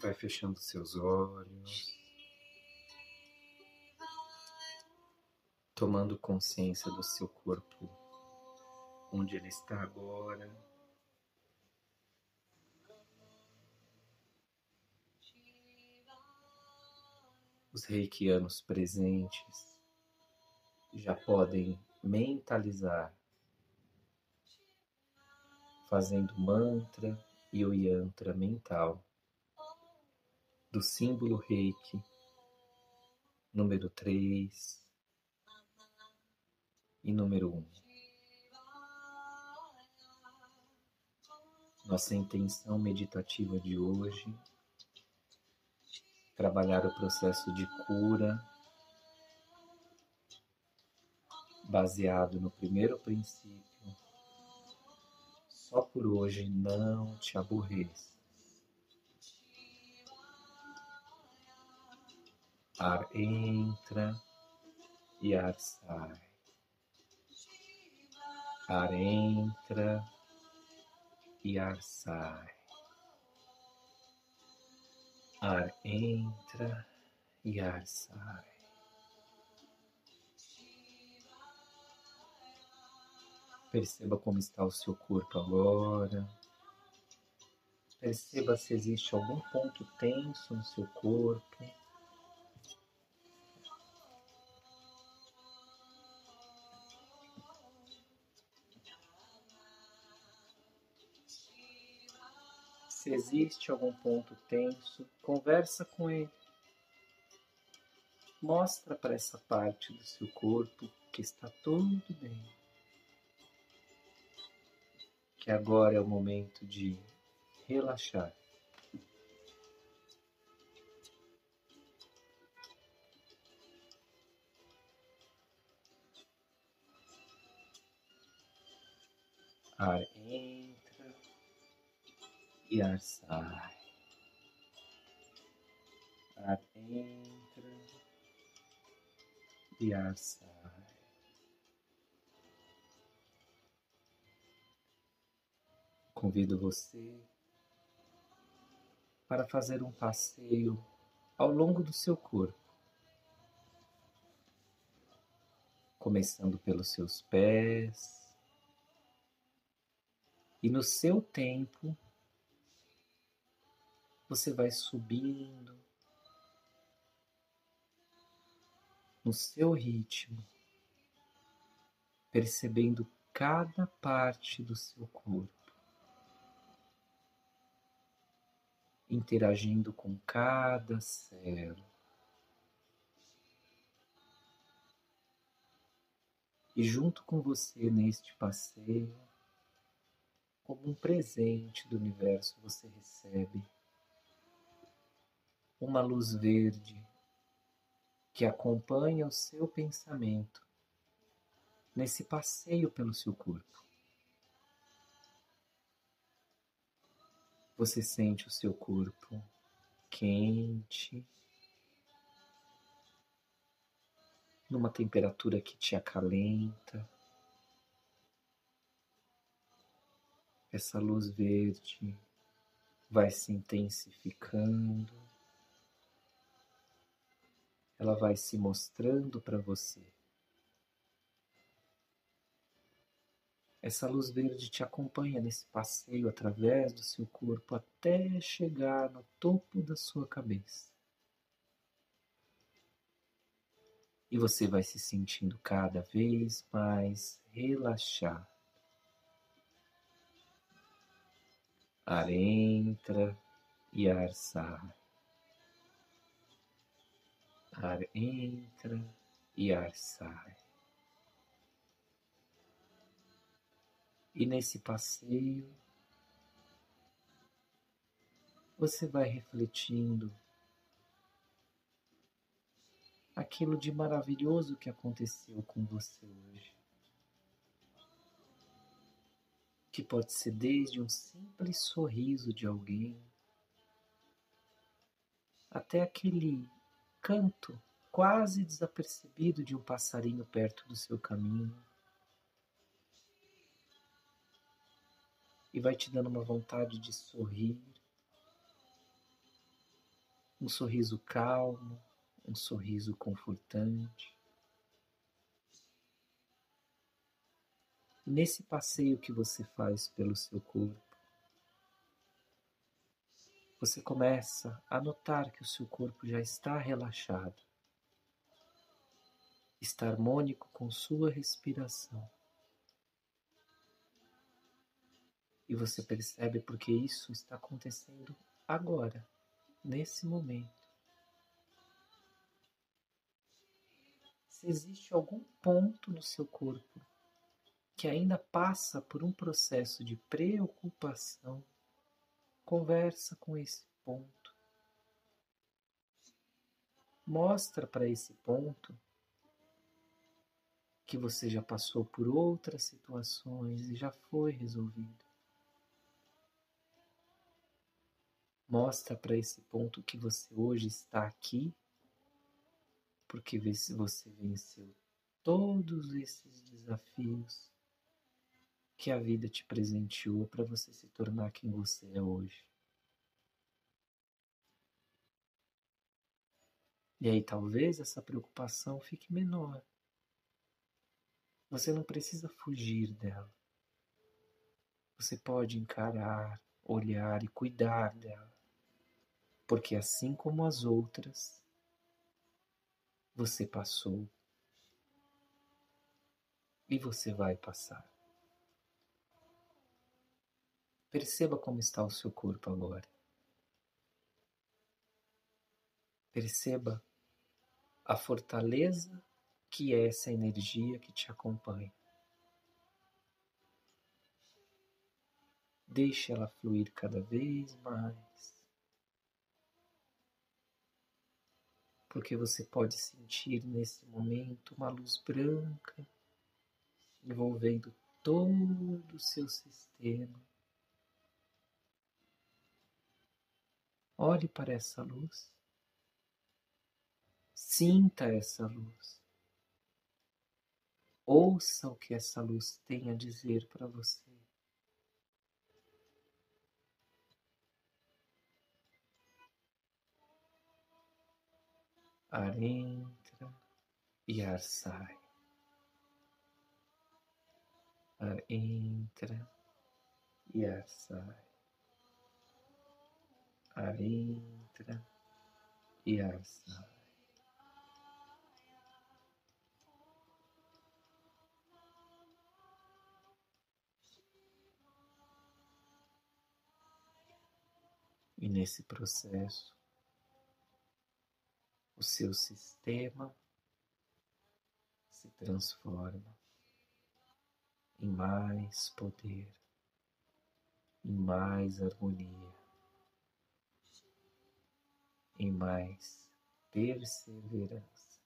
Vai fechando seus olhos, tomando consciência do seu corpo, onde ele está agora. Os reikianos presentes já podem mentalizar, fazendo mantra e o yantra mental do símbolo reiki número 3 e número 1. Nossa intenção meditativa de hoje trabalhar o processo de cura baseado no primeiro princípio. Só por hoje não te aborreça. Ar entra e ar sai. Ar entra e ar sai. Ar entra e ar sai. Perceba como está o seu corpo agora. Perceba se existe algum ponto tenso no seu corpo. Existe algum ponto tenso, conversa com ele. Mostra para essa parte do seu corpo que está tudo bem que agora é o momento de relaxar. Ar e ar sai. Ar entra e ar sai. Convido você para fazer um passeio ao longo do seu corpo, começando pelos seus pés, e no seu tempo você vai subindo no seu ritmo, percebendo cada parte do seu corpo. interagindo com cada célula. E junto com você neste passeio, como um presente do universo, você recebe uma luz verde que acompanha o seu pensamento nesse passeio pelo seu corpo. Você sente o seu corpo quente, numa temperatura que te acalenta. Essa luz verde vai se intensificando, ela vai se mostrando para você. Essa luz verde te acompanha nesse passeio através do seu corpo até chegar no topo da sua cabeça. E você vai se sentindo cada vez mais relaxado. Ar entra e ar sai. Ar entra e ar sai. E nesse passeio, você vai refletindo aquilo de maravilhoso que aconteceu com você hoje. Que pode ser desde um simples sorriso de alguém até aquele canto quase desapercebido de um passarinho perto do seu caminho. e vai te dando uma vontade de sorrir, um sorriso calmo, um sorriso confortante. Nesse passeio que você faz pelo seu corpo, você começa a notar que o seu corpo já está relaxado, está harmônico com sua respiração. E você percebe porque isso está acontecendo agora, nesse momento. Se existe algum ponto no seu corpo que ainda passa por um processo de preocupação, conversa com esse ponto. Mostra para esse ponto que você já passou por outras situações e já foi resolvido. Mostra para esse ponto que você hoje está aqui, porque você venceu todos esses desafios que a vida te presenteou para você se tornar quem você é hoje. E aí talvez essa preocupação fique menor. Você não precisa fugir dela. Você pode encarar, olhar e cuidar dela porque assim como as outras, você passou e você vai passar. Perceba como está o seu corpo agora. Perceba a fortaleza que é essa energia que te acompanha. Deixe ela fluir cada vez mais. porque você pode sentir nesse momento uma luz branca envolvendo todo o seu sistema. Olhe para essa luz. Sinta essa luz. Ouça o que essa luz tem a dizer para você. ar entra e ar sai. Ar entra e ar sai. Ar entra e ar sai. E nesse processo, o seu sistema se transforma em mais poder, em mais harmonia, em mais perseverança.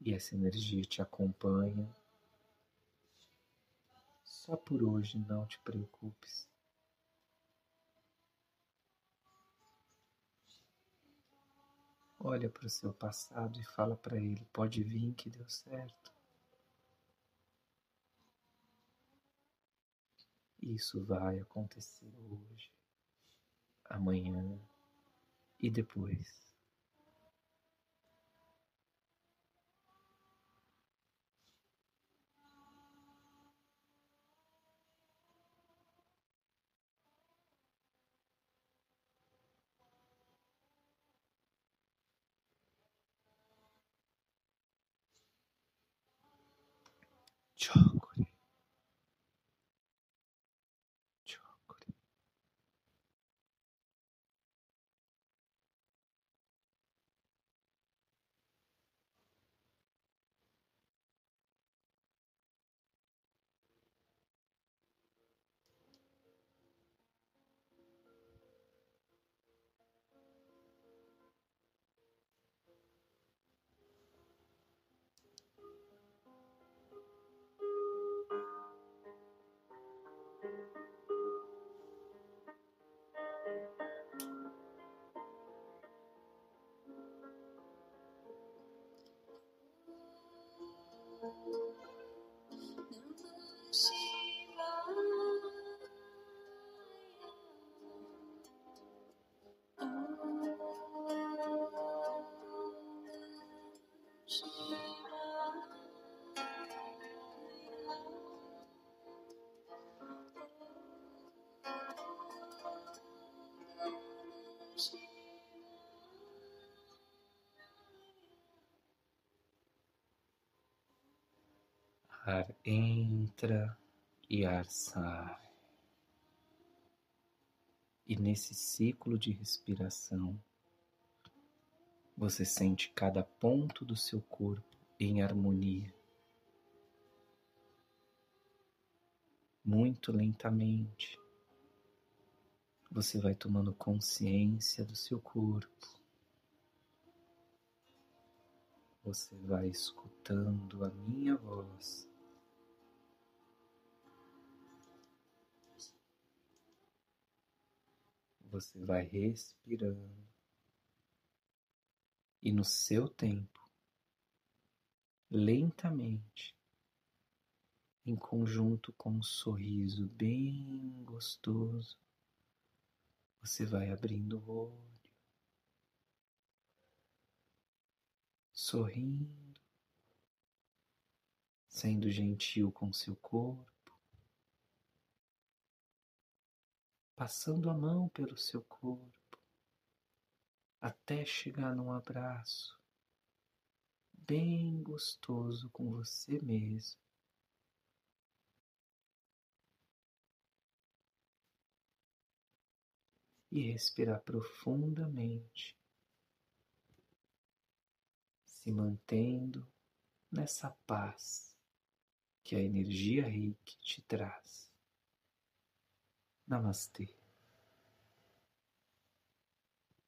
E essa energia te acompanha. Só por hoje não te preocupes. Olha para o seu passado e fala para ele: pode vir que deu certo. Isso vai acontecer hoje, amanhã e depois. Chokure. Ar entra e ar sai. E nesse ciclo de respiração, você sente cada ponto do seu corpo em harmonia. Muito lentamente, você vai tomando consciência do seu corpo. Você vai escutando a minha voz. Você vai respirando. E no seu tempo, lentamente, em conjunto com um sorriso bem gostoso, você vai abrindo o olho, sorrindo, sendo gentil com seu corpo, passando a mão pelo seu corpo, até chegar num abraço bem gostoso com você mesmo. e respirar profundamente, se mantendo nessa paz que a energia Reiki te traz. Namaste.